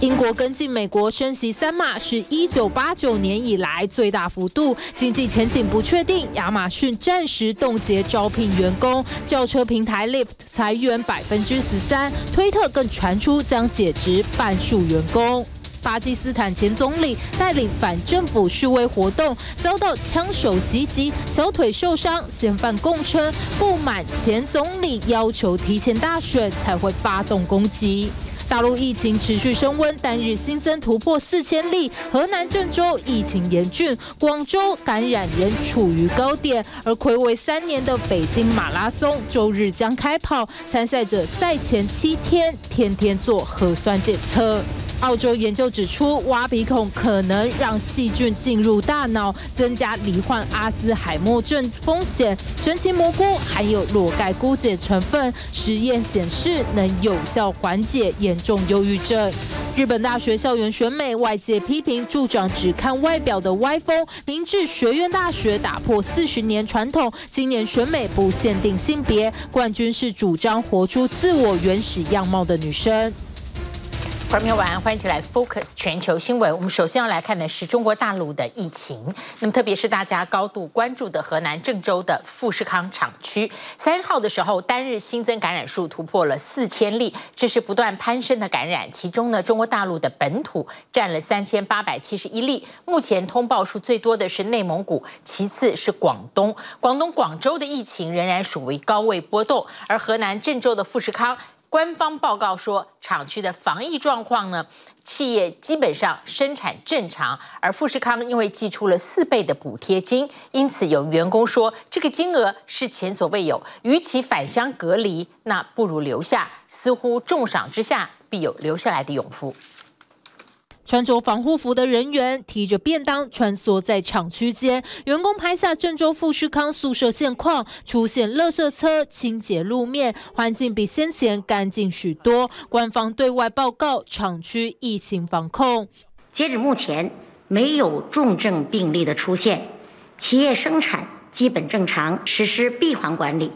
英国跟进美国升息三码，是一九八九年以来最大幅度。经济前景不确定，亚马逊暂时冻结招聘员工。轿车平台 Lyft 裁员百分之十三，推特更传出将解职半数员工。巴基斯坦前总理带领反政府示威活动，遭到枪手袭击，小腿受伤。嫌犯供称不满前总理要求提前大选才会发动攻击。大陆疫情持续升温，单日新增突破四千例。河南郑州疫情严峻，广州感染仍处于高点。而暌违三年的北京马拉松周日将开跑，参赛者赛前七天天天做核酸检测。澳洲研究指出，挖鼻孔可能让细菌进入大脑，增加罹患阿兹海默症风险。神奇蘑菇含有裸盖菇碱成分，实验显示能有效缓解严重忧郁症。日本大学校园选美，外界批评助长只看外表的歪风。明治学院大学打破四十年传统，今年选美不限定性别，冠军是主张活出自我原始样貌的女生。朋友晚安，欢迎一起来 Focus 全球新闻。我们首先要来看的是中国大陆的疫情，那么特别是大家高度关注的河南郑州的富士康厂区，三号的时候单日新增感染数突破了四千例，这是不断攀升的感染。其中呢，中国大陆的本土占了三千八百七十一例，目前通报数最多的是内蒙古，其次是广东。广东广州的疫情仍然属于高位波动，而河南郑州的富士康。官方报告说，厂区的防疫状况呢，企业基本上生产正常。而富士康因为寄出了四倍的补贴金，因此有员工说，这个金额是前所未有。与其返乡隔离，那不如留下。似乎重赏之下必有留下来的勇夫。穿着防护服的人员提着便当穿梭在厂区间，员工拍下郑州富士康宿舍现况，出现垃圾车清洁路面，环境比先前干净许多。官方对外报告厂区疫情防控，截止目前没有重症病例的出现，企业生产基本正常，实施闭环管理，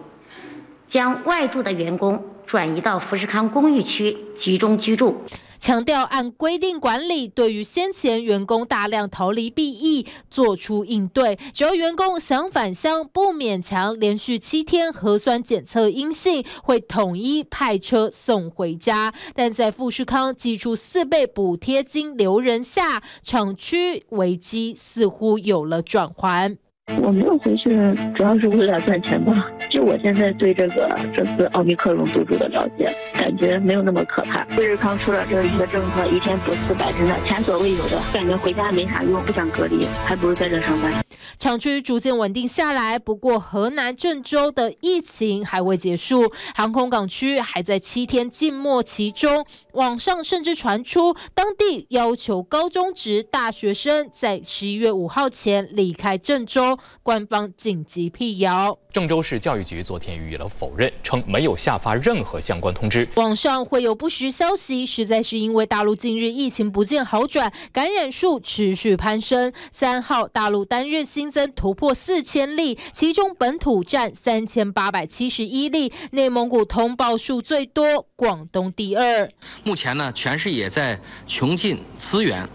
将外住的员工转移到富士康公寓区集中居住。强调按规定管理，对于先前员工大量逃离避疫做出应对。只要员工想返乡，不勉强，连续七天核酸检测阴性，会统一派车送回家。但在富士康寄出四倍补贴金留人下，厂区危机似乎有了转圜。我没有回去，主要是为了赚钱吧。就我现在对这个这次奥密克戎毒株的了解，感觉没有那么可怕。富士康出了这一个政策，一天补四百，真的前所未有的，感觉回家没啥用，不想隔离，还不如在这上班。厂区逐渐稳定下来，不过河南郑州的疫情还未结束，航空港区还在七天静默期中。网上甚至传出当地要求高中职大学生在十一月五号前离开郑州。官方紧急辟谣。郑州市教育局昨天予以了否认，称没有下发任何相关通知。网上会有不实消息，实在是因为大陆近日疫情不见好转，感染数持续攀升。三号大陆单日新增突破四千例，其中本土占三千八百七十一例，内蒙古通报数最多，广东第二。目前呢，全市也在穷尽资源，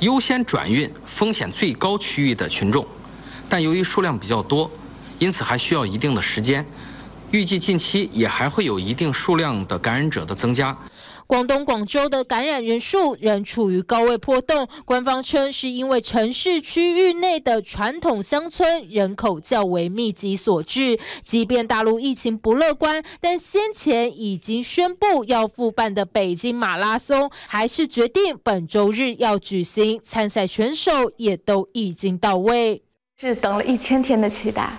优先转运风险最高区域的群众，但由于数量比较多。因此还需要一定的时间，预计近期也还会有一定数量的感染者的增加。广东广州的感染人数仍处于高位波动，官方称是因为城市区域内的传统乡村人口较为密集所致。即便大陆疫情不乐观，但先前已经宣布要复办的北京马拉松，还是决定本周日要举行，参赛选手也都已经到位，是等了一千天的期待。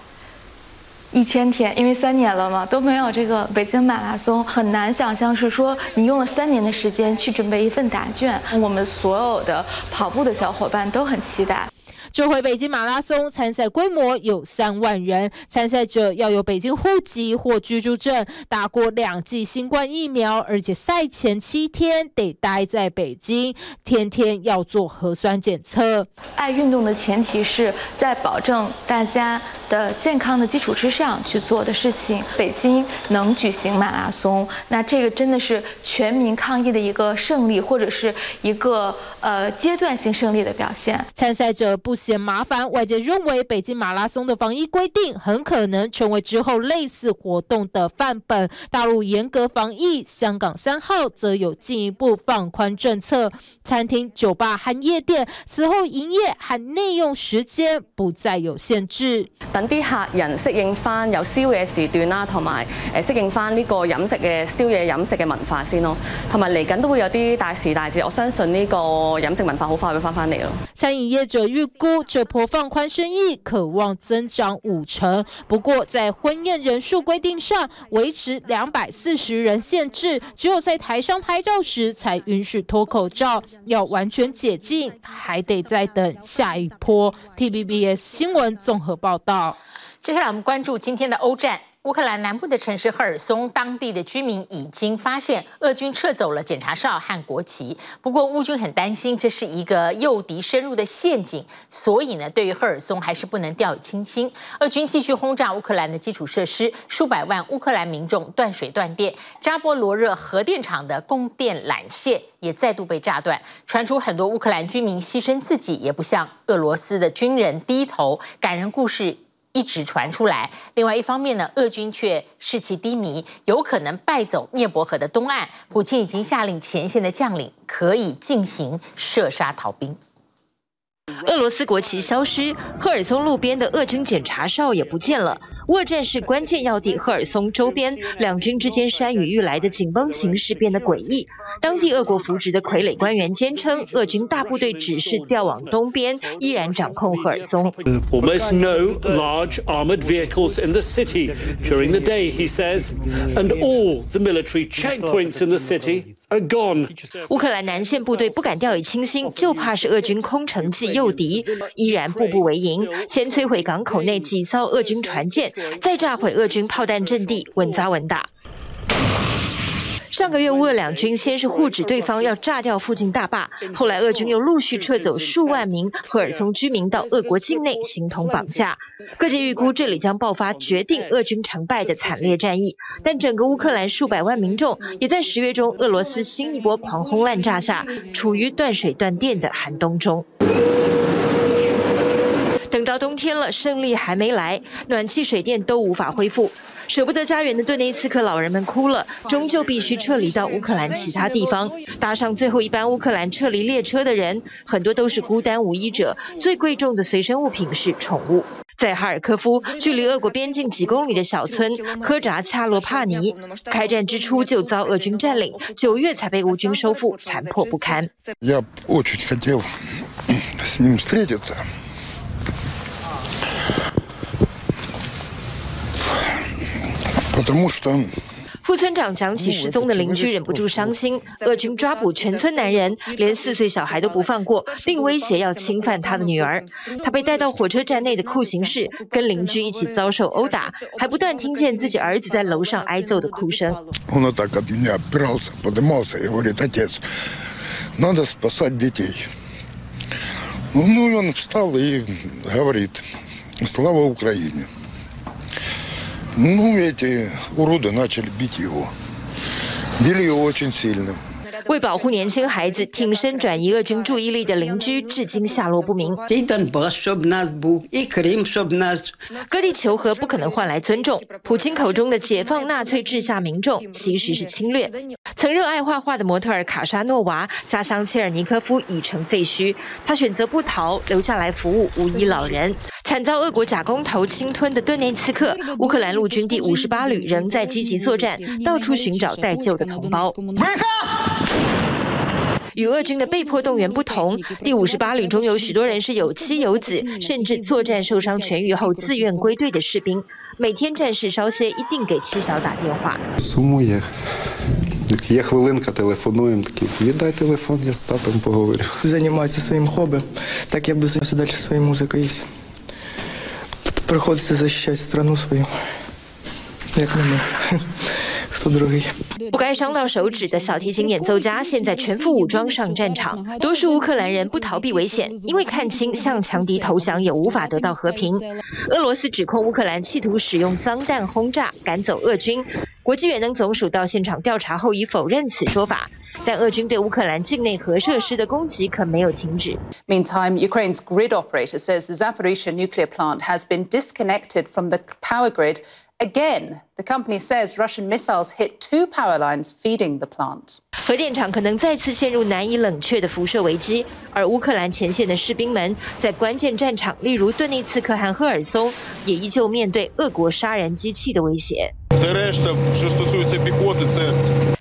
一千天，因为三年了嘛，都没有这个北京马拉松，很难想象是说你用了三年的时间去准备一份答卷。我们所有的跑步的小伙伴都很期待。这回北京马拉松参赛规模有三万人，参赛者要有北京户籍或居住证，打过两剂新冠疫苗，而且赛前七天得待在北京，天天要做核酸检测。爱运动的前提是在保证大家。的健康的基础之上去做的事情。北京能举行马拉松，那这个真的是全民抗疫的一个胜利，或者是一个呃阶段性胜利的表现。参赛者不嫌麻烦，外界认为北京马拉松的防疫规定很可能成为之后类似活动的范本。大陆严格防疫，香港三号则有进一步放宽政策，餐厅、酒吧和夜店此后营业和内用时间不再有限制。等啲客人适应翻有宵夜时段啦，同埋诶适应翻呢个饮食嘅宵夜饮食嘅文化先咯，同埋嚟紧都会有啲大时大节，我相信呢个饮食文化好快会翻翻嚟咯。餐饮业者预估这波放宽生意渴望增长五成，不过在婚宴人数规定上维持两百四十人限制，只有在台上拍照时才允许脱口罩，要完全解禁还得再等下一波。T B B S 新闻综合报道。接下来我们关注今天的欧战。乌克兰南部的城市赫尔松，当地的居民已经发现俄军撤走了检查哨和国旗。不过乌军很担心这是一个诱敌深入的陷阱，所以呢，对于赫尔松还是不能掉以轻心。俄军继续轰炸乌克兰的基础设施，数百万乌克兰民众断水断电。扎波罗热核电厂的供电缆线也再度被炸断，传出很多乌克兰居民牺牲自己，也不向俄罗斯的军人低头。感人故事。一直传出来。另外一方面呢，俄军却士气低迷，有可能败走涅伯河的东岸。普京已经下令前线的将领可以进行射杀逃兵。俄罗斯国旗消失，赫尔松路边的俄军检查哨也不见了。乌俄战事关键要地赫尔松周边，两军之间山雨欲来的紧绷形势变得诡异。当地俄国扶植的傀儡官员坚称，俄军大部队只是调往东边，依然掌控赫尔松。Almost no large armored vehicles in the city during the day, he says, and all the military checkpoints in the city. 乌克兰南线部队不敢掉以轻心，就怕是俄军空城计诱敌，依然步步为营，先摧毁港口内几艘俄军船舰，再炸毁俄军炮弹阵地，稳扎稳打。上个月，乌俄两军先是互指对方要炸掉附近大坝，后来俄军又陆续撤走数万名赫尔松居民到俄国境内，形同绑架。各界预估这里将爆发决定俄军成败的惨烈战役，但整个乌克兰数百万民众也在十月中俄罗斯新一波狂轰滥炸下，处于断水断电的寒冬中。等到冬天了，胜利还没来，暖气、水电都无法恢复，舍不得家园的顿内茨克老人们哭了，终究必须撤离到乌克兰其他地方。搭上最后一班乌克兰撤离列车的人，很多都是孤单无依者，最贵重的随身物品是宠物。在哈尔科夫，距离俄国边境几公里的小村科扎恰洛帕尼，开战之初就遭俄军占领，九月才被乌军收复，残破不堪。副村长讲起失踪的邻居，忍不住伤心。俄军抓捕全村男人，连四岁小孩都不放过，并威胁要侵犯他的女儿。他被带到火车站内的酷刑室，跟邻居一起遭受殴打，还不断听见自己儿子在楼上挨揍的哭声。为保护年轻孩子，挺身转移俄军注意力的邻居至今下落不明。各地求和不可能换来尊重。普京口中的解放纳粹治下民众，其实是侵略。曾热爱画画的模特儿卡莎诺娃，家乡切尔尼科夫已成废墟，她选择不逃，留下来服务无依老人。惨遭俄国假公投侵吞的顿内茨克，乌克兰陆军第五十八旅仍在积极作战，到处寻找待救的同胞。与俄军的被迫动员不同，第五十八旅中有许多人是有妻有子，甚至作战受伤痊愈后自愿归队的士兵。每天战事稍歇，一定给妻小打电话。不该伤到手指的小提琴演奏家现在全副武装上战场。多数乌克兰人不逃避危险，因为看清向强敌投降也无法得到和平。俄罗斯指控乌克兰企图使用脏弹轰炸赶走俄军。国际远能总署到现场调查后已否认此说法，但俄军对乌克兰境内核设施的攻击可没有停止。Meantime, Ukraine's grid operator says the Zaporizhzhia nuclear plant has been disconnected from the power grid. Again, the company says Russian missiles hit two power lines feeding the plant. 核电厂可能再次陷入难以冷却的辐射危机，而乌克兰前线的士兵们在关键战场，例如顿内茨克和赫尔松，也依旧面对俄国杀人机器的威胁。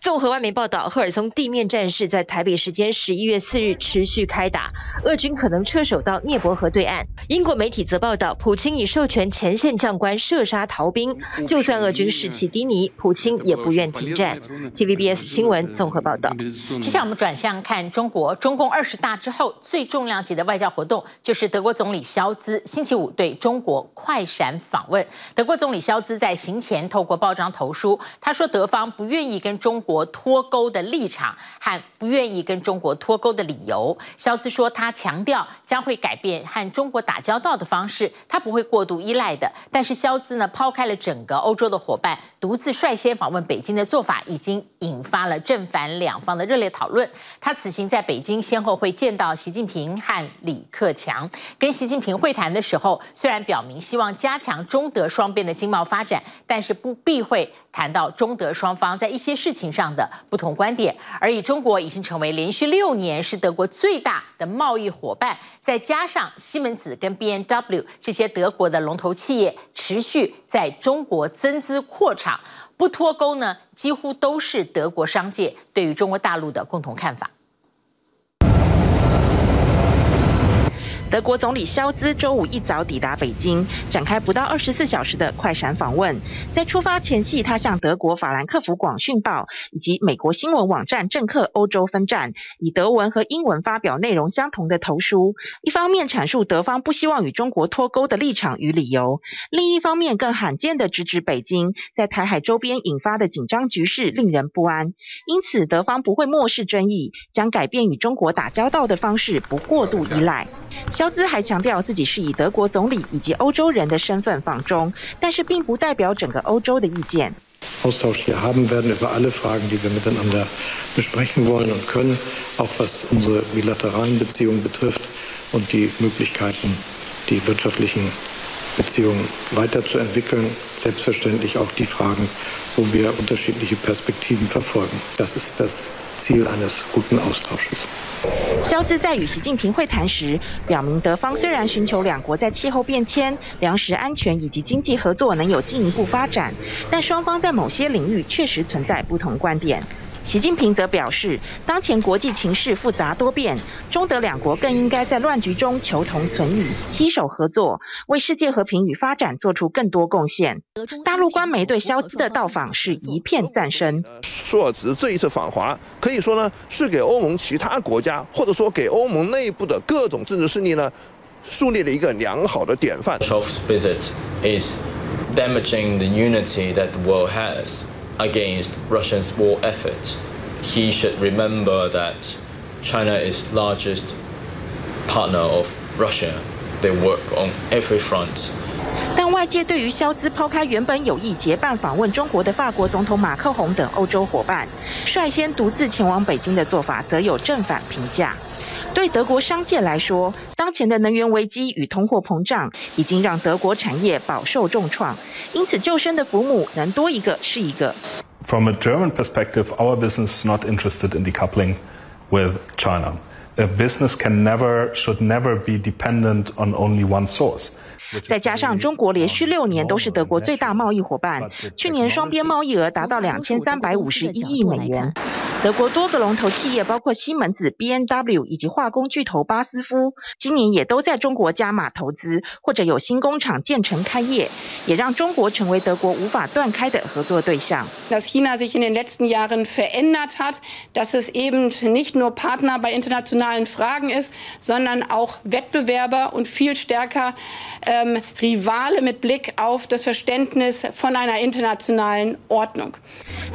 综合外媒报道，赫尔松地面战事在台北时间十一月四日持续开打，俄军可能撤守到涅伯河对岸。英国媒体则报道，普京已授权前线将官射杀逃兵，就算俄军士气低迷，普京也不愿停战。TVBS 新闻综合报道。接下来我们转向看中国，中共二十大之后最重量级的外交活动，就是德国总理肖兹星期五对中国快闪访问。德国总理肖兹在行前透过报章投书，他说德方不愿意跟中国国脱钩的立场和不愿意跟中国脱钩的理由。肖兹说，他强调将会改变和中国打交道的方式，他不会过度依赖的。但是肖兹呢，抛开了整个欧洲的伙伴，独自率先访问北京的做法，已经引发了正反两方的热烈讨论。他此行在北京先后会见到习近平和李克强，跟习近平会谈的时候，虽然表明希望加强中德双边的经贸发展，但是不避讳谈到中德双方在一些事情上的不同观点。而以中国已经成为连续六年是德国最大的贸易伙伴，再加上西门子跟 B N W 这些德国的龙头企业持续在中国增资扩厂，不脱钩呢，几乎都是德国商界对于中国大陆的共同看法。德国总理肖兹周五一早抵达北京，展开不到二十四小时的快闪访问。在出发前夕，他向德国法兰克福广讯报以及美国新闻网站政客欧洲分站以德文和英文发表内容相同的投书，一方面阐述德方不希望与中国脱钩的立场与理由，另一方面更罕见地直指北京在台海周边引发的紧张局势令人不安。因此，德方不会漠视争议，将改变与中国打交道的方式，不过度依赖。萧兹还强调自己是以德国总理以及欧洲人的身份访中，但是并不代表整个欧洲的意见。Austausch hier haben werden über alle Fragen, die wir miteinander besprechen wollen und können, auch was unsere bilateralen Beziehungen betrifft und die Möglichkeiten, die wirtschaftlichen Beziehungen weiterzuentwickeln. Selbstverständlich auch die Fragen, wo wir unterschiedliche Perspektiven verfolgen. Das ist das Ziel eines guten Austausches. 肖兹在与习近平会谈时，表明德方虽然寻求两国在气候变迁、粮食安全以及经济合作能有进一步发展，但双方在某些领域确实存在不同观点。习近平则表示，当前国际情势复杂多变，中德两国更应该在乱局中求同存异，携手合作，为世界和平与发展做出更多贡献。大陆官媒对肖兹的到访是一片赞声。朔子这一次访华，可以说呢是给欧盟其他国家，或者说给欧盟内部的各种政治势力呢，树立了一个良好的典范。Scholz's visit is damaging the unity that the world has. Against Russia's war effort, he should remember that China is largest partner of Russia. They work on every front. 但外界对于萧兹抛开原本有意结伴访问中国的法国总统马克宏等欧洲伙伴，率先独自前往北京的做法，则有正反评价。 对德国商界来说，当前的能源危机与通货膨胀已经让德国产业饱受重创，因此救生的浮木能多一个是一个。From a German perspective, our business is not interested in decoupling with China. A business can never, should never be dependent on only one source. 再加上中国连续六年都是德国最大贸易伙伴，去年双边贸易额达到两千三百五十一亿美元。德国多个龙头企业，包括西门子、B&W 以及化工巨头巴斯夫，今年也都在中国加码投资，或者有新工厂建成开业，也让中国成为德国无法断开的合作对象。Dass China sich in den letzten Jahren verändert hat, dass es eben nicht nur Partner bei internationalen Fragen ist, sondern auch Wettbewerber und viel stärker ähm, Rivale mit Blick auf das Verständnis von einer internationalen Ordnung.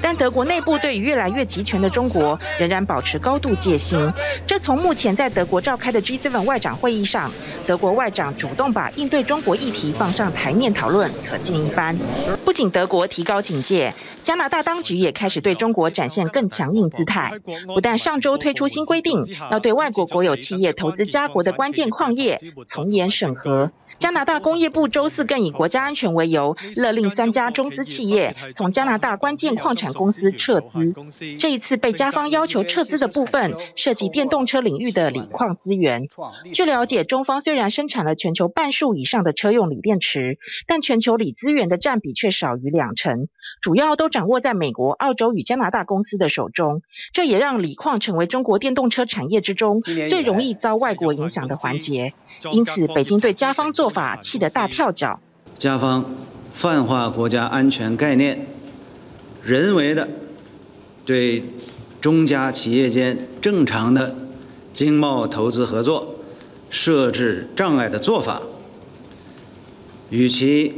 但德国内部对于越来越集权的 中国仍然保持高度戒心，这从目前在德国召开的 G7 外长会议上，德国外长主动把应对中国议题放上台面讨论，可见一斑。不仅德国提高警戒，加拿大当局也开始对中国展现更强硬姿态，不但上周推出新规定，要对外国国有企业投资加国的关键矿业从严审核。加拿大工业部周四更以国家安全为由，勒令三家中资企业从加拿大关键矿产公司撤资。这一次被加方要求撤资的部分，涉及电动车领域的锂矿资源。据了解，中方虽然生产了全球半数以上的车用锂电池，但全球锂资源的占比却少于两成，主要都掌握在美国、澳洲与加拿大公司的手中。这也让锂矿成为中国电动车产业之中最容易遭外国影响的环节。因此，北京对加方做法气得大跳脚。加方泛化国家安全概念，人为的对中加企业间正常的经贸投资合作设置障碍的做法，与其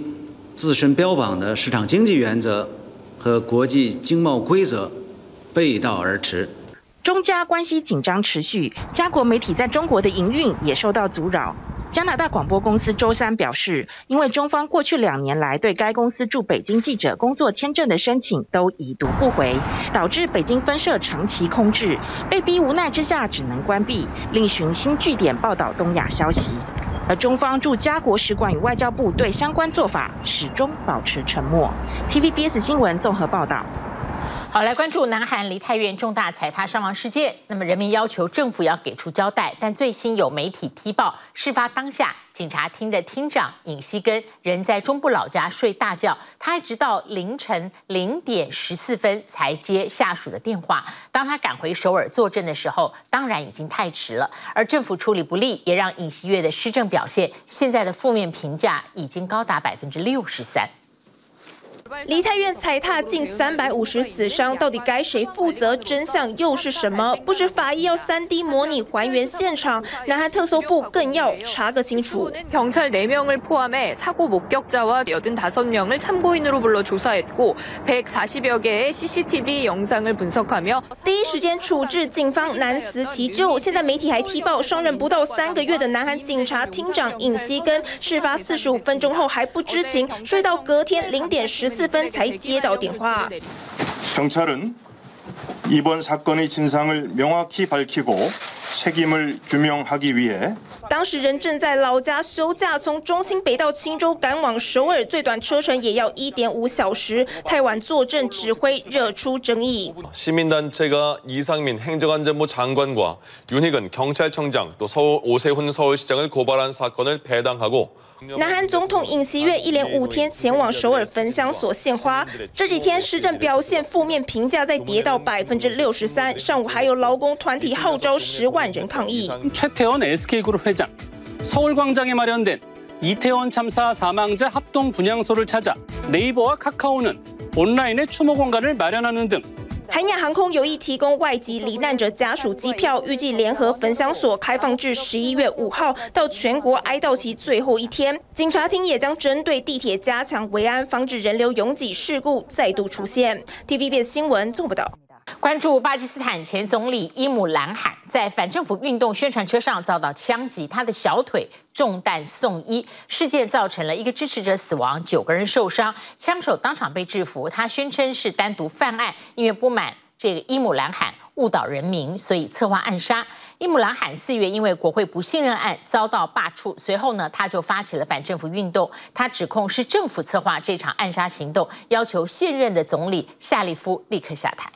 自身标榜的市场经济原则和国际经贸规则背道而驰。中加关系紧张持续，加国媒体在中国的营运也受到阻扰。加拿大广播公司周三表示，因为中方过去两年来对该公司驻北京记者工作签证的申请都已读不回，导致北京分社长期空置，被逼无奈之下只能关闭，另寻新据点报道东亚消息。而中方驻加国使馆与外交部对相关做法始终保持沉默。TVBS 新闻综合报道。好，来关注南韩梨泰院重大踩踏伤亡事件。那么，人民要求政府要给出交代。但最新有媒体踢爆，事发当下，警察厅的厅长尹锡根人在中部老家睡大觉，他一直到凌晨零点十四分才接下属的电话。当他赶回首尔坐镇的时候，当然已经太迟了。而政府处理不力，也让尹锡悦的施政表现现在的负面评价已经高达百分之六十三。梨泰院踩踏近三百五十死伤，到底该谁负责？真相又是什么？不止法医要三 D 模拟还原现场，南韩特搜部更要查个清楚。경찰네명을포함해사고목격자와 여든다섯명을참고인으로불러조사했고 백사십여개의 CCTV 영상을 분석하며第一时间处置，警方难辞其咎。现在媒体还踢爆，上任不到三个月的南韩警察厅长尹锡根，事发四十五分钟后还不知情，睡到隔天零点十 四分才接到电话。경찰은 이번사건의 진상을 명확히 밝히고 책임을 규명하기 위해当时人正在老家休假，从中清北到青州赶往首尔，最短车程也要一点五小时。太晚坐镇指挥惹出争议。시민단체가 이상민 행정안전부 장관과 윤희근 경찰청장 또 오세훈 서울시장을 고발한 사건을 배당하고。南韩总统尹锡悦一连五天前往首尔焚香所献花，这几天施政表现负面评价再跌到百 分之六十三。上午还有劳工团体号召十万人抗议。최태원 SK 그룹 회장 서울광장에 마련된 이태원 참사 사망자 합동 분향소를 찾아 네이버와 카카오는 온라인의 추모 공간을 마련하는 등。韩亚航空有意提供外籍罹难者家属机票，预计联合焚香所开放至十一月五号到全国哀悼期最后一天。警察厅也将针对地铁加强维安，防止人流拥挤事故再度出现。TVBS 新闻综合报道。 关注巴基斯坦前总理伊姆兰汗在反政府运动宣传车上遭到枪击，他的。小腿中弹送医。事件造成了一个支持者死亡，九个人受伤，枪手当场被制服。他宣称是单独犯案，因为不满这个伊姆兰汗误导人民，所以策划暗杀。伊姆兰汗四月因为国会不信任案遭到罢黜，随后呢，他就发起了反政府运动。他指控是政府策划这场暗杀行动，要求现任的。总理夏利夫立刻下台。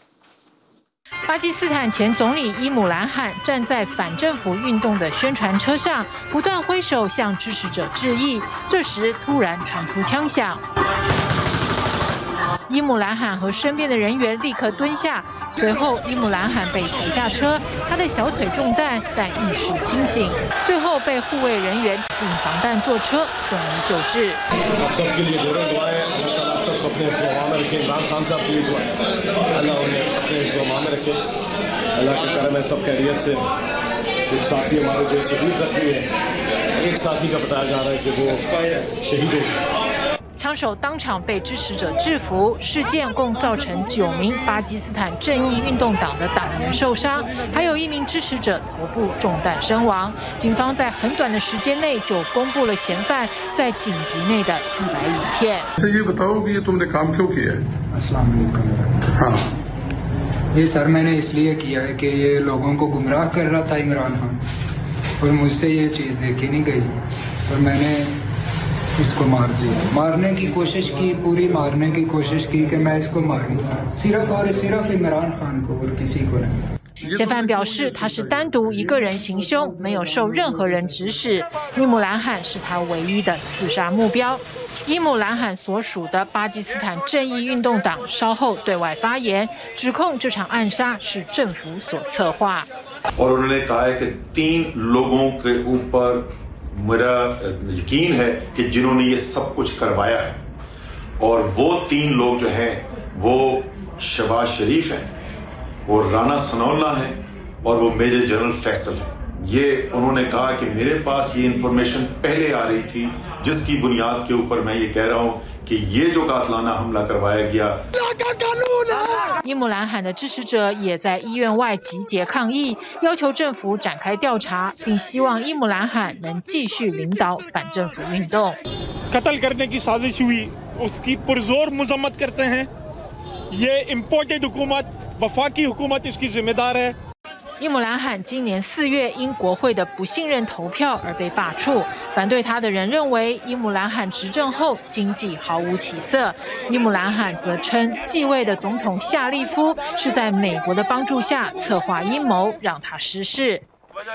巴基斯坦前总理伊姆兰汗站在反政府运动的宣传车上，不断挥手向支持者致意。这时突然传出枪响。伊姆兰罕和身边的人员立刻蹲下，随后伊姆兰罕被抬下车，他的小腿中弹，但意识清醒，最后被护卫人员进防弹坐车送医救治。کو اپنے زباں میں رکھے عمران خان صاحب کی دعا اللہ انہیں اپنے زباں میں رکھے اللہ کے کرم ہے سب خیریت سے ایک ساتھی ہمارے جو شہید زخمی ہے ایک ساتھی کا بتایا جا رہا ہے کہ وہ شہید ہو 枪手当场被支持者制服，事件共造成九名巴基斯坦正义运动党的党员受伤，还有一名支持者头部中弹身亡。警方在很短的时间内就公布了嫌犯在警局内的自白影片。嫌犯表示，他是单独一个人行凶，没有受任何人指使。伊姆兰罕是他唯一的刺杀目标。伊姆兰罕所属的巴基斯坦正义运动党稍后对外发言，指控这场暗杀是政府所策划。میرا یقین ہے کہ جنہوں نے یہ سب کچھ کروایا ہے، اور وہ تین لوگ جو ہیں، وہ شباز شریف ہیں، وہ رانا سنولا ہیں، اور وہ میجر جنرل فیصل ہیں۔ یہ انہوں نے کہا کہ میرے پاس یہ انفارمیشن پہلے آ رہی تھی، جس کی بنیاد کے اوپر میں یہ کہہ رہا ہوں 伊姆兰罕的支持者也在医院外集结抗议，要求政府展开调查，并希望伊姆兰罕能继续领导反政府运动。伊姆兰汗今年四月因国会的不信任投票而被罢黜，反对他的人认为伊姆兰汗执政后经济毫无起色。伊姆兰汗则称继位的总统夏利夫是在美国的帮助下策划阴谋让他失势。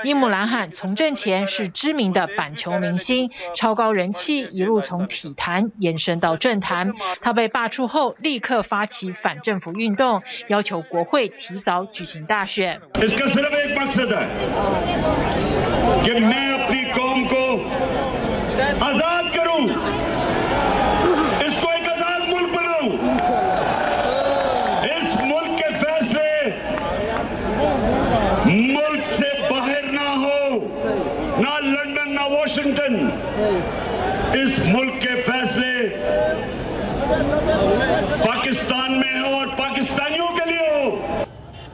伊姆兰罕从政前是知名的板球明星，超高人气，一路从体坛延伸到政坛。他被罢黜后，立刻发起反政府运动，要求国会提早举行大选。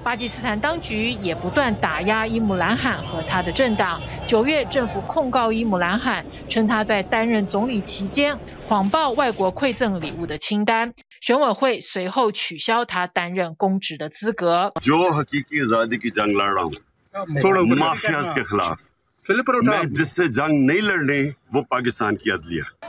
巴基斯坦当局也不断打压伊姆兰汗和他的政党。九月，政府控告伊姆兰汗，称他在担任总理期间谎报外国馈赠礼物的清单。选委会随后取消他担任公职的资格。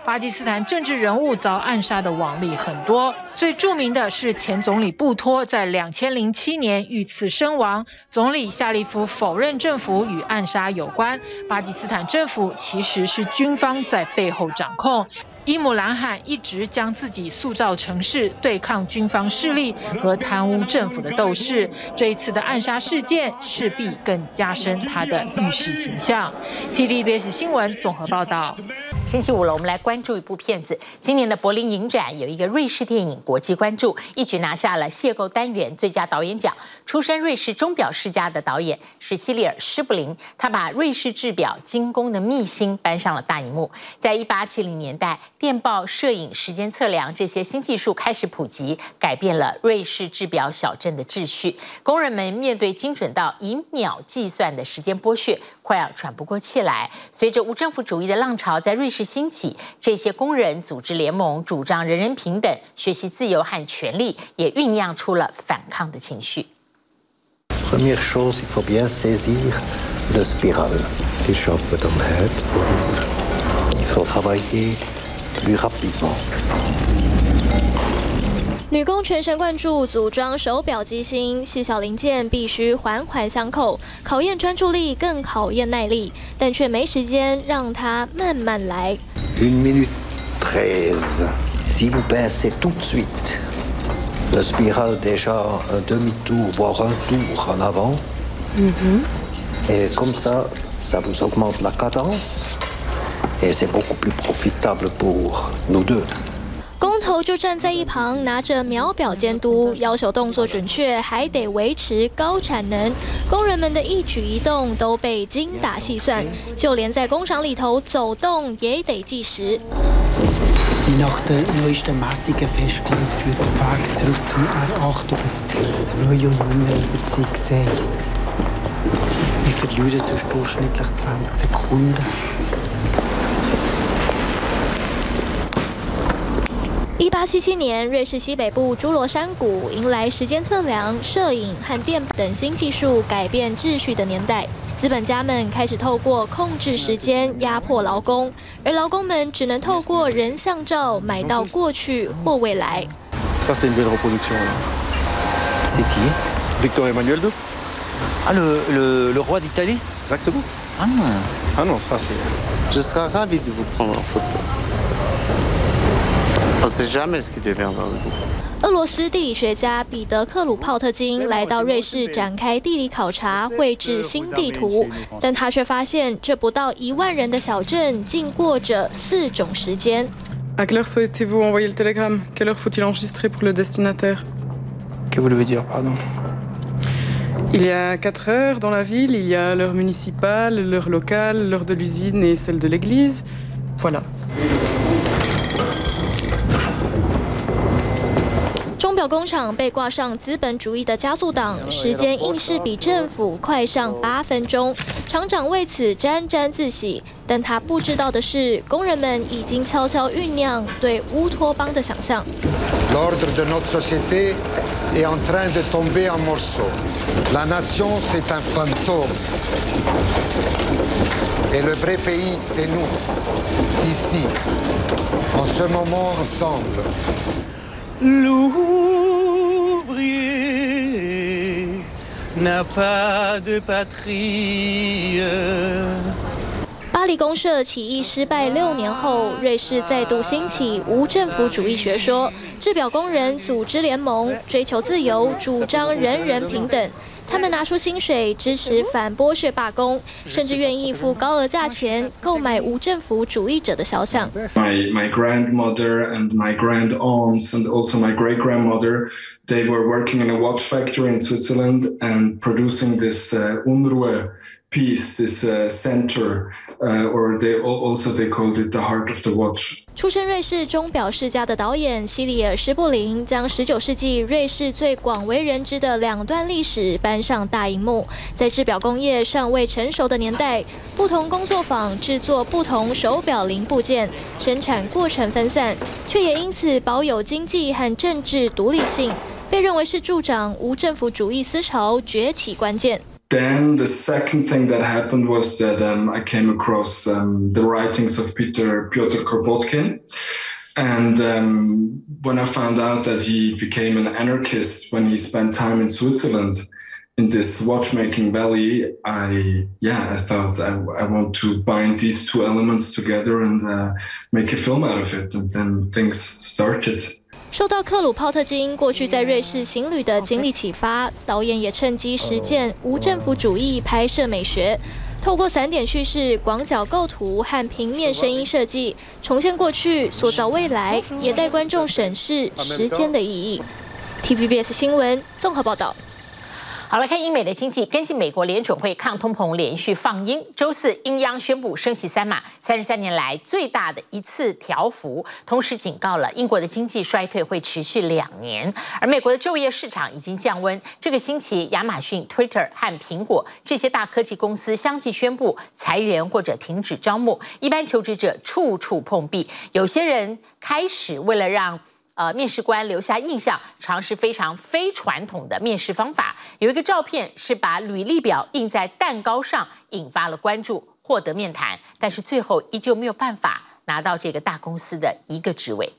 巴基斯坦政治人物遭暗杀的网例很多，最著名的是前总理布托在两千零七年遇刺身亡。总理夏利夫否认政府与暗杀有关，巴基斯坦政府其实是军方在背后掌控。伊姆兰罕一直将自己塑造成是对抗军方势力和贪污政府的斗士，这一次的暗杀事件势必更加深他的历史形象。TVBS 新闻综合报道。星期五了，我们来关注一部片子。今年的柏林影展有一个瑞士电影国际关注，一举拿下了邂逅单元最佳导演奖。出身瑞士钟表世家的导演是希里尔·施布林，他把瑞士制表精工的秘辛搬上了大荧幕。在一八七零年代，电报、摄影、时间测量这些新技术开始普及，改变了瑞士制表小镇的秩序。工人们面对精准到以秒计算的时间剥削，快要喘不过气来。随着无政府主义的浪潮在瑞士兴起，这些工人组织联盟，主张人人平等、学习自由和权利，也酝酿出了反抗的情绪。女工全神贯注组装手表机芯，细小零件必须环环相扣，考验专注力，更考验耐力，但却没时间让她慢慢来。Le spirale déjà un demi-tour, voire un tour en avant. Et comme ça, ça vous augmente la cadence. Et c'est beaucoup plus profitable pour nous deux. 头就站在一旁，拿着秒表监督，要求动作准确，还得维持高产能。工人们的一举一动都被精打细算，就连在工厂里头走动也得计时。Nach der neuesten Messung festgelegt führt der Weg zurück zum R8 über das T2 und nicht mehr über das X1. Wir verlieren sonst durchschnittlich 20 Sekunden. 一八七七年，瑞士西北部侏罗山谷迎来时间测量、摄影和电等新技术改变秩序的年代。资本家们开始透过控制时间压迫劳工，而劳工们只能透过人像照买到过去或未来。Ça c'est une belle reproduction là. C'est qui? Victor Emmanuel II. Ah le le le roi d'Italie? Exactement. Ah non. Ah non, ça c'est. Je serais ravi de vous prendre en photo. On sait jamais ce qui deviendra de vous. 俄罗斯地理学家彼得克鲁泡特金来到瑞士展开地理考察，绘制新地图，但他却发现这不到一万人的小镇竟过着四种时间。 À quelle heure souhaitez-vous envoyer le télégramme? Quelle heure faut-il enregistrer pour le destinataire? Que voulez-vous dire, pardon? Il y a 4 heures dans la ville, il y a l'heure municipale, l'heure locale, l'heure de l'usine et celle de l'église. Voilà. 工厂被挂上资本主义的加速档时间硬是比政府快上八分钟。厂长为此沾沾自喜但他不知道的是工人们已经悄悄酝酿对乌托邦的想象。巴黎公社起义失败六年后，瑞士再度兴起无政府主义学说，制表工人组织联盟，追求自由，主张人人平等。他们拿出薪水支持反剥削罢工，甚至愿意付高额价钱购买无政府主义者的肖像。 My my grandmother and my grandaunts and also my great grandmother, they were working in a watch factory in Switzerland and producing this uh, Unruhe Piece, this uh, center, uh, or they also they called it the heart of the watch. 出身瑞士钟表世家的导演希里尔·施布林将19世纪瑞士最广为人知的两段历史搬上大荧幕。在制表工业尚未成熟的年代，不同工作坊制作不同手表零部件，生产过程分散，却也因此保有经济和政治独立性，被认为是助长无政府主义思潮崛起关键。Then the second thing that happened was that um, I came across um, the writings of Peter Pyotr Kropotkin. And um, when I found out that he became an anarchist when he spent time in Switzerland in this watchmaking valley, I yeah, I thought I, I want to bind these two elements together and uh, make a film out of it. And then things started. 受到克鲁泡特金过去在瑞士行旅的经历启发，导演也趁机实践无政府主义拍摄美学，透过散点叙事、广角构图和平面声音设计，重现过去，塑造未来，也带观众审视时间的意义。TVBS 新闻综合报道。好了，看英美的经济，根据美国联准会抗通膨连续放鹰，周四英央宣布升息三码，三十三年来最大的一次调幅，同时警告了英国的经济衰退会持续两年。而美国的就业市场已经降温，这个星期亚马逊、Twitter 和苹果这些大科技公司相继宣布裁员或者停止招募，一般求职者处处碰壁，有些人开始为了让呃，面试官留下印象，尝试非常非传统的面试方法。有一个照片是把履历表印在蛋糕上，引发了关注，获得面谈，但是最后依旧没有办法拿到这个大公司的一个职位。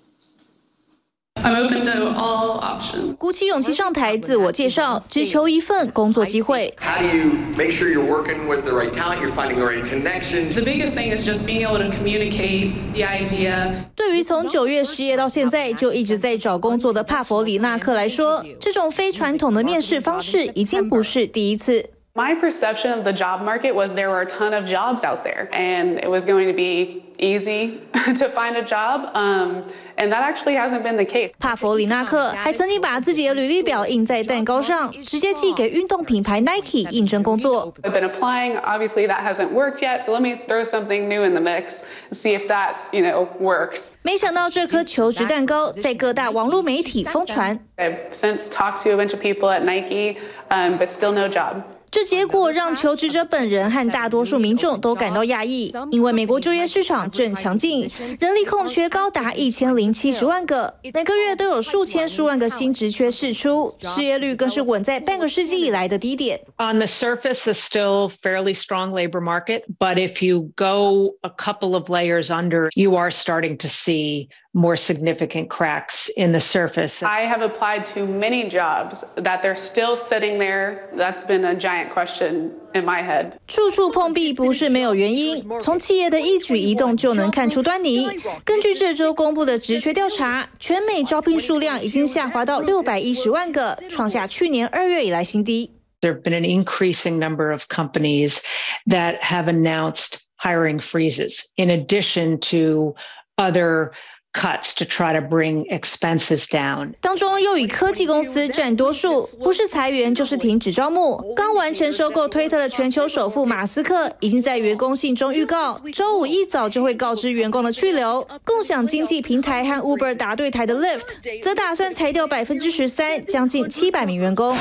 I'm open to all options. 鼓起勇气上台自我介绍，只求一份工作机会。How do you make sure you're working with the right talent, you're finding the right connections? The biggest thing is just being able to communicate the idea. 对于从九月失业到现在就一直在找工作的帕佛里纳克来说，这种非传统的面试方式已经不是第一次。My perception of the job market was there were a ton of jobs out there, and it was going to be easy to find a job. Um, and that actually hasn't been the case. 帕佛里纳克还曾经把自己的履历表印在蛋糕上，直接寄给运动品牌 Nike 应征工作。I've been applying. Obviously, that hasn't worked yet. So let me throw something new in the mix and see if that, you know, works. 没想到这颗求职蛋糕在各大网络媒体疯传。I've since talked to a bunch of people at Nike, um, but still no job. 这结果让求职者本人和大多数民众都感到讶异，因为美国就业市场正强劲，人力空缺高达一千零七十万个，每个月都有数千数万个新职缺释出，失业率更是稳在半个世纪以来的低点。On the surface, is still fairly strong labor market, but if you go a couple of layers under, you are starting to see more significant cracks in the surface. I have applied to many jobs that they're still sitting there. That's been a giant question in my head. 处处碰壁不是没有原因，从企业的一举一动就能看出端倪。根据这周公布的职缺调查，全美招聘数量已经下滑到六百一十万个，创下去年二月以来新低。There have been an increasing number of companies that have announced hiring freezes, in addition to other cuts to try to bring expenses down. 当中又以科技公司占多数，不是裁员就是停止招募。刚完成收购推特的全球首富马斯克已经在员工信中预告，周五一早就会告知员工的去留。共享经济平台和 Uber 打对台的 Lyft 则打算裁掉百分之十三，将近七百名员工。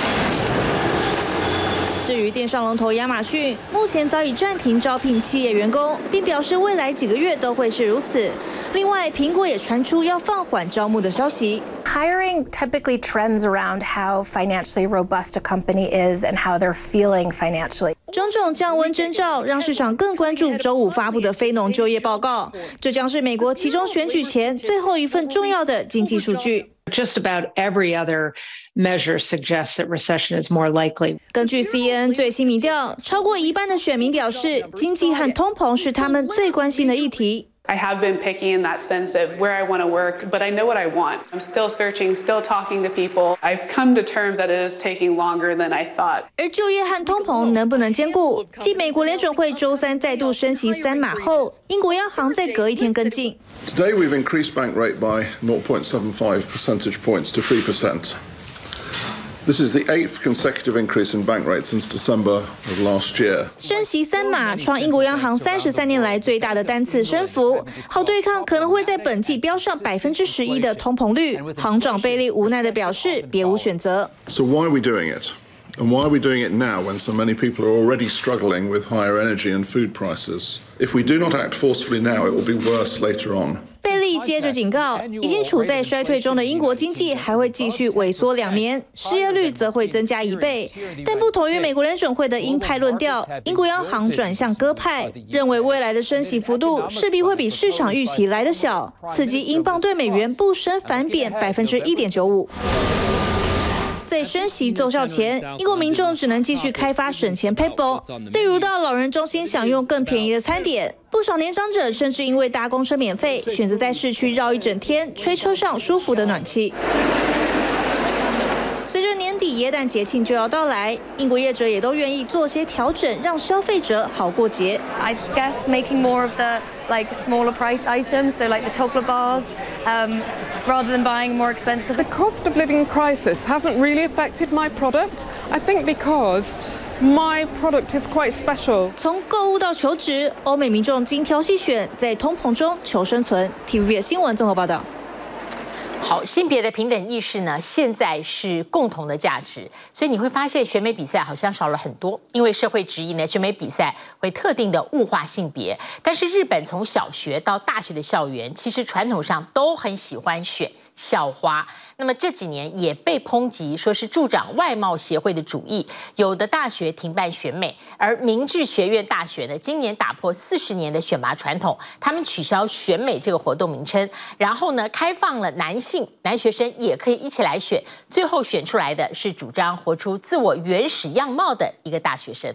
至于电商龙头亚马逊，目前早已暂停招聘企业员工，并表示未来几个月都会是如此。另外，苹果也传出要放缓招募的消息。Hiring typically trends around how financially robust a company is and how they're feeling financially. 种种降温征兆让市场更关注周五发布的非农就业报告，这将是美国其中选举前最后一份重要的经济数据。Just about every other measure suggests that recession is more likely. 根据 CNN 最新民调，超过一半的选民表示，经济和通膨是他们最关心的议题。 I have been picky in that sense of where I want to work, but I know what I want. I'm still searching, still talking to people. I've come to terms that it is taking longer than I thought. 而就业和通膨能不能兼顾？继美国联准会周三再度升息三码后，英国央行在隔一天跟进。Today we've increased bank rate by 0.75 percentage points to 3%. This is the eighth consecutive increase in bank rate since December of last year. 升息三码创英国央行三十三年来最大的单次升幅，好对抗可能会在本季飙上百分之十一的通膨率。行长贝利无奈地表示，别无选择。So why are we doing it? And why are we doing it now when so many people are already struggling with higher energy and food prices? If we do not act forcefully now, it will be worse later on. 贝利接着警告，已经处在衰退中的英国经济还会继续萎缩两年，失业率则会增加一倍。但不同于美国联准会的鹰派论调，英国央行转向鸽派，认为未来的升息幅度势必会比市场预期来得小，刺激英镑兑美元不升反贬百分之一点九五。在升息奏效前，英国民众只能继续开发省钱撇步，例如到老人中心享用更便宜的餐点。不少年长者甚至因为搭公车免费，选择在市区绕一整天，吹车上舒服的暖气。随着年底耶诞节庆就要到来，英国业者也都愿意做些调整，让消费者好过节。I guess making more of the like smaller price items, so like the chocolate bars, um, rather than buying more expensive. The cost of living crisis hasn't really affected my product. I think because my product is quite special. 从购物到求职，欧美民众精挑细选，在通膨中求生存。TVB 新闻综合报道。好，性别的平等意识呢，现在是共同的价值，所以你会发现选美比赛好像少了很多，因为社会质疑呢，选美比赛会特定的物化性别。但是日本从小学到大学的校园，其实传统上都很喜欢选校花。那么这几年也被抨击说是助长外貌协会的主义，有的大学停办选美，而明治学院大学呢，今年打破四十年的选拔传统，他们取消选美这个活动名称，然后呢，开放了男性男学生也可以一起来选，最后选出来的是主张活出自我原始样貌的一个大学生。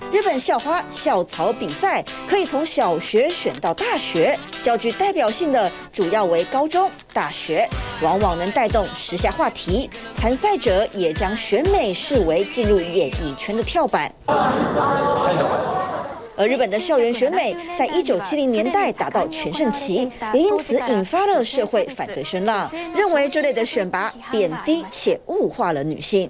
日本校花校草比赛可以从小学选到大学，较具代表性的主要为高中、大学，往往能带动时下话题。参赛者也将选美视为进入演艺圈的跳板。而日本的校园选美在一九七零年代达到全盛期，也因此引发了社会反对声浪，认为这类的选拔贬低且物化了女性。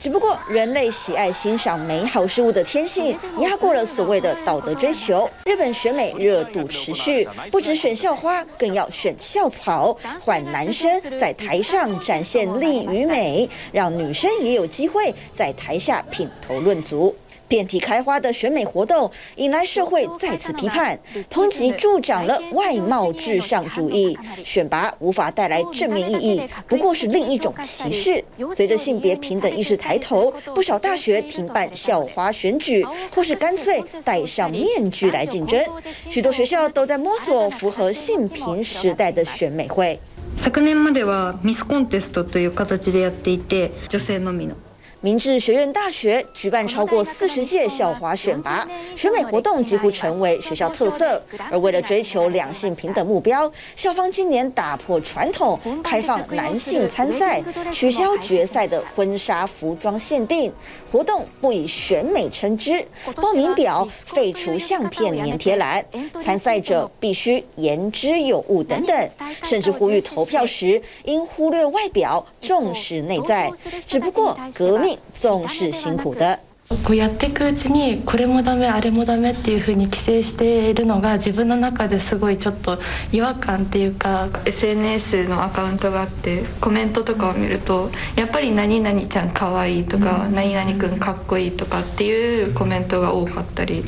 只不过人类喜爱欣赏美好事物的天性压过了所谓的道德追求。日本选美热度持续，不只选校花，更要选校草，换男生在台上展现力与美，让女生也有机会在台下品头论足。遍体开花的选美活动引来社会再次批判，抨击助长了外貌至上主义，选拔无法带来正面意义，不过是另一种歧视。随着性别平等意识抬头，不少大学停办校花选举，或是干脆戴上面具来竞争。许多学校都在摸索符合性平时代的选美会。昨年まではミスコンテストという形でやっていて、女性のみの。 明治学院大学举办超过四十届校花选拔，选美活动几乎成为学校特色。而为了追求两性平等目标，校方今年打破传统，开放男性参赛，取消决赛的婚纱服装限定，活动不以选美称之，报名表废除相片粘贴栏，参赛者必须言之有物等等，甚至呼吁投票时应忽略外表，重视内在。只不过革命。总是辛苦的。こうやっていくうちにこれもダメあれもダメっていう风に规制しているのが自分の中ですごいちょっと违和感っていうか SNS のアカウントがあってコメントとかを见るとやっぱり何々ちゃん可爱いとか何々くんかっこいいとかっていうコメントが多かったり。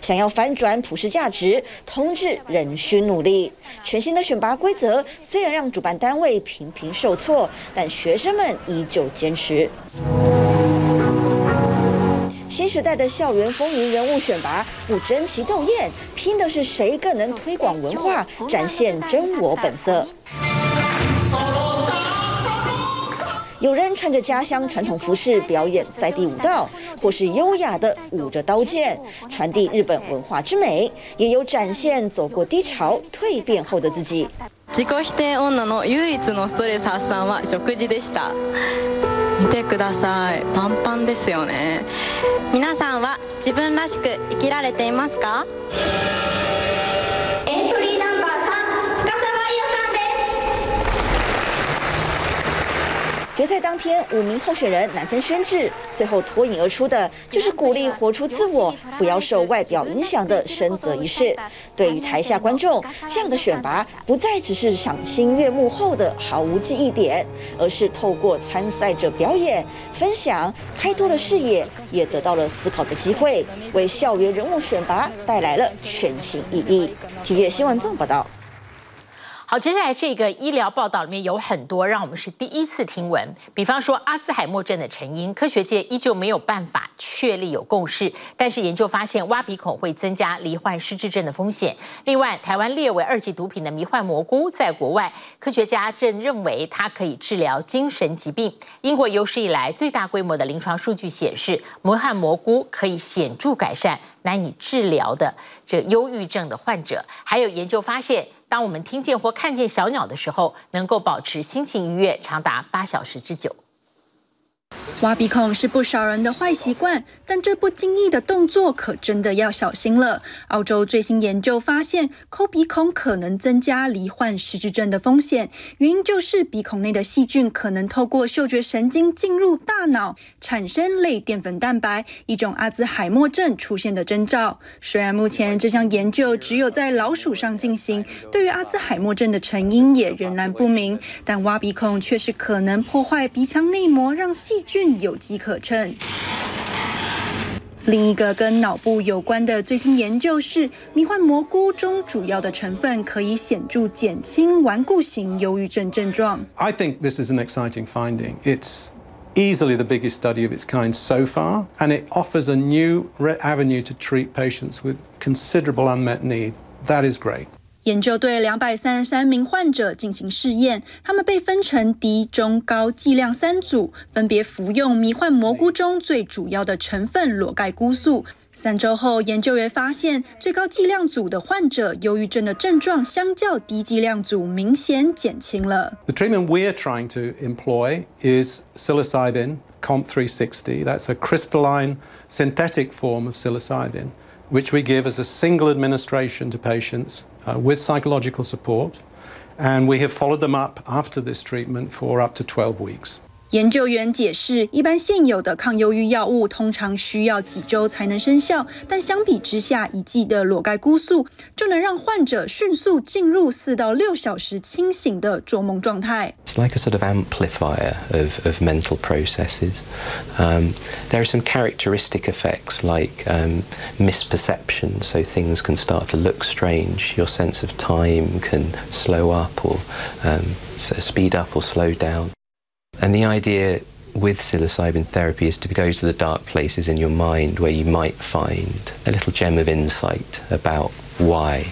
想要翻转普世价值，同志仍需努力。全新的选拔规则虽然让主办单位频频受挫，但学生们依旧坚持。 新时代的校园风云人物选拔不争奇斗艳，拼的是谁更能推广文化，展现真我本色。有人穿着家乡传统服饰表演在地舞蹈，或是优雅的舞着刀剑，传递日本文化之美；也有展现走过低潮蜕变后的自己。自己否定女の唯一のストレス発散は食事でした。 見てください、パンパンですよね。皆さんは自分らしく生きられていますか？决赛当天，五名候选人难分轩轾，最后脱颖而出的就是鼓励活出自我、不要受外表影响的深泽一世。对于台下观众，这样的选拔不再只是赏心悦目后的毫无记忆点，而是透过参赛者表演、分享，开拓了视野，也得到了思考的机会，为校园人物选拔带来了全新意义。TVBS 新闻综合报道。好，接下来这个医疗报道里面有很多让我们是第一次听闻，比方说阿兹海默症的成因，科学界依旧没有办法确立有共识。但是研究发现，挖鼻孔会增加罹患失智症的风险。另外，台湾列为二级毒品的迷幻蘑菇，在国外科学家正认为它可以治疗精神疾病。英国有史以来最大规模的临床数据显示，迷幻蘑菇可以显著改善难以治疗的这忧郁症的患者。还有研究发现。当我们听见或看见小鸟的时候，能够保持心情愉悦长达八小时之久。挖鼻孔是不少人的坏习惯，但这不经意的动作可真的要小心了。澳洲最新研究发现，抠鼻孔可能增加罹患失智症的风险，原因就是鼻孔内的细菌可能透过嗅觉神经进入大脑，产生类淀粉蛋白，一种阿兹海默症出现的征兆。虽然目前这项研究只有在老鼠上进行，对于阿兹海默症的成因也仍然不明，但挖鼻孔却是可能破坏鼻腔内膜，让细菌。有机可乘。另一个跟脑部有关的最新研究是，迷幻蘑菇中主要的成分可以显着减轻顽固型忧郁症症状。I think this is an exciting finding. It's easily the biggest study of its kind so far, and it offers a new avenue to treat patients with considerable unmet need. That is great. 研究对两百三十三名患者进行试验，他们被分成低、中、高剂量三组，分别服用迷幻蘑菇中最主要的成分裸盖菇素。三周后，研究员发现，最高剂量组的患者忧郁症的症状相较低剂量组明显减轻了。The treatment we're trying to employ is psilocybin COMP360. That's a crystalline synthetic form of psilocybin, which we give as a single administration to patients. Uh, with psychological support, and we have followed them up after this treatment for up to 12 weeks. 研究员解释，一般现有的抗忧郁药物通常需要几周才能生效，但相比之下，一剂的裸盖菇素就能让患者迅速进入四到六小时清醒的做梦状态。It's like a sort of amplifier of, of mental processes. Um, there are some characteristic effects like um, misperception, so things can start to look strange. Your sense of time can slow up or um, speed up or slow down. And the idea with psilocybin therapy is to go to the dark places in your mind where you might find a little gem of insight about why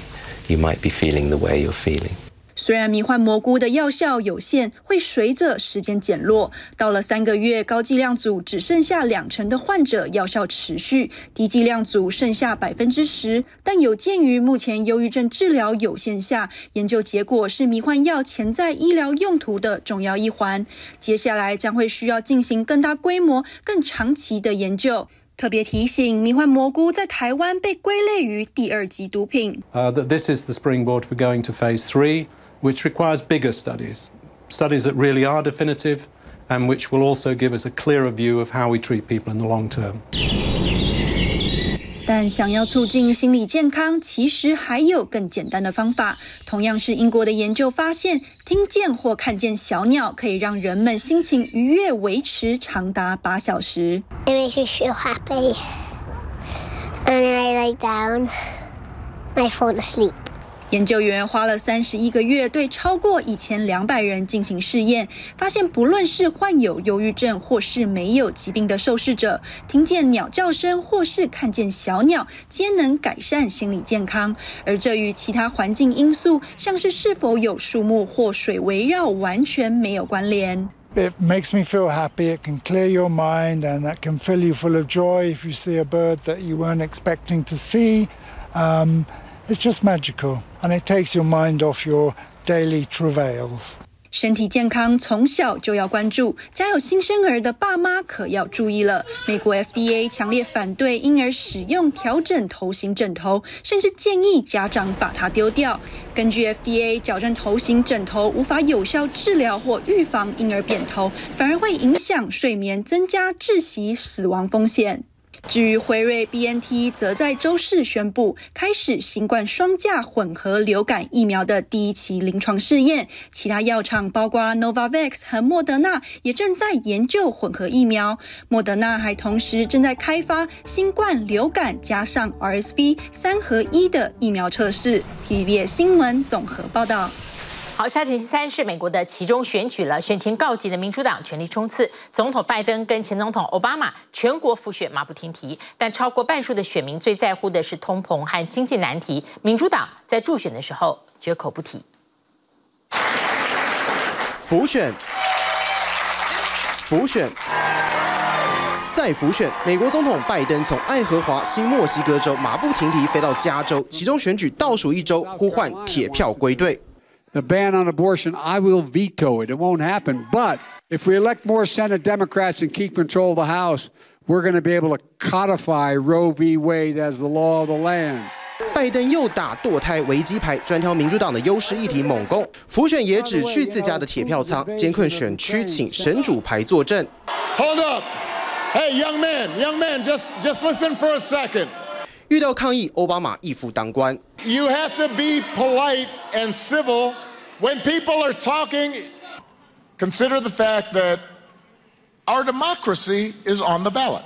you might be feeling the way you're feeling. 虽然迷幻蘑菇的药效有限，会随着时间减弱。到了三个月，高剂量组只剩下两成的患者药效持续，低剂量组剩下百分之十。但有鉴于目前忧郁症治疗有限下，研究结果是迷幻药潜在医疗用途的重要一环。接下来将会需要进行更大规模、更长期的研究。特别提醒，迷幻蘑菇在台湾被归类于第二级毒品。Uh, this is the springboard for going to phase three. which requires bigger studies, studies that really are definitive and which will also give us a clearer view of how we treat people in the long term. 但想要促进心理健康，其实还有更简单的方法。同样是英国的研究发现，听见或看见小鸟可以让人们心情愉悦，维持长达八小时。It makes me feel happy, and then I lie down, I fall asleep. 研究员花了三十一个月，对超过一千两百人进行试验，发现不论是患有忧郁症或是没有疾病的受试者，听见鸟叫声或是看见小鸟，皆能改善心理健康。而这与其他环境因素，像是是否有树木或水围绕，完全没有关联。It makes me feel happy. It can clear your mind, and that can fill you full of joy if you see a bird that you weren't expecting to see. Um, It's just magical, and it takes your mind off your daily travails. 身体健康从小就要关注，家有新生儿的爸妈可要注意了。美国 FDA 强烈反对婴儿使用调整头型枕头，甚至建议家长把它丢掉。根据 FDA，矫正头型枕头无法有效治疗或预防婴儿扁头，反而会影响睡眠，增加窒息死亡风险。至于辉瑞 BNT，则在周四宣布开始新冠双价混合流感疫苗的第一期临床试验。其他药厂包括 Novavax 和莫德纳也正在研究混合疫苗。莫德纳还同时正在开发新冠流感加上 RSV 三合一的疫苗测试。TVB 新闻综合报道。好，下星期三是美国的其中选举了，选情告急的民主党全力冲刺，总统拜登跟前总统奥巴马全国复选马不停蹄，但超过半数的选民最在乎的是通膨和经济难题，民主党在助选的时候绝口不提。复选，复选，再复选，美国总统拜登从爱荷华新墨西哥州马不停蹄飞到加州，其中选举倒数一周，呼唤铁票归队。The ban on abortion, I will veto it. It won't happen, but If we elect more Senate Democrats and keep control of the House, we're going to be able to codify Roe v. Wade as the law of the land. 拜登又打堕胎危机牌，专挑民主党的优势议题猛攻。辅选也只去自家的铁票仓，艰困选区请神主牌坐镇。Hold up, hey young man, young man, just just listen for a second. 遇到抗议，奥巴马一夫当关。You have to be polite and civil when people are talking. Consider the fact that our democracy is on the ballot.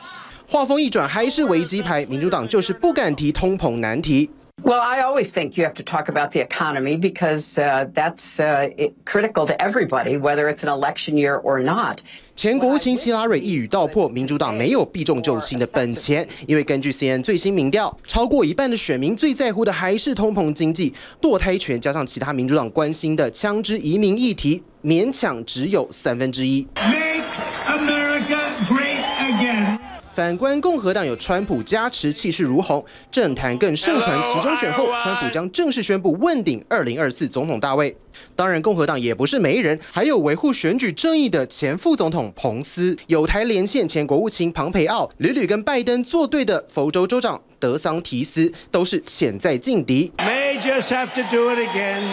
话锋一转，还是危机牌，民主党就是不敢提通膨难题。 Well, I always think you have to talk about the economy because uh, that's uh, critical to everybody, whether it's an election year or not. 前国务卿希拉蕊一语道破，民主党没有避重就轻的本钱，因为根据 CNN 最新民调，超过一半的选民最在乎的还是通膨、经济、堕胎权，加上其他民主党关心的枪支、移民议题，勉强只有三分之一。Make America great again. 反观共和党有川普加持，气势如虹，政坛更盛传期中选后，川普将正式宣布问鼎二零二四总统大位。当然，共和党也不是没人，还有维护选举正义的前副总统彭斯，友台连线前国务卿庞培奥，屡屡跟拜登作对的佛州州长德桑提斯，都是潜在劲敌。May just have to do it again.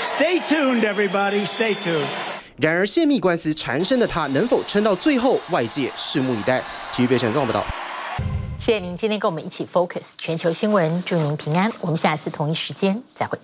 Stay tuned, everybody. Stay tuned. 然而，泄密官司缠身的他能否撑到最后，外界拭目以待。体育别选综合报道。谢谢您今天跟我们一起 focus 全球新闻，祝您平安。我们下次同一时间再会。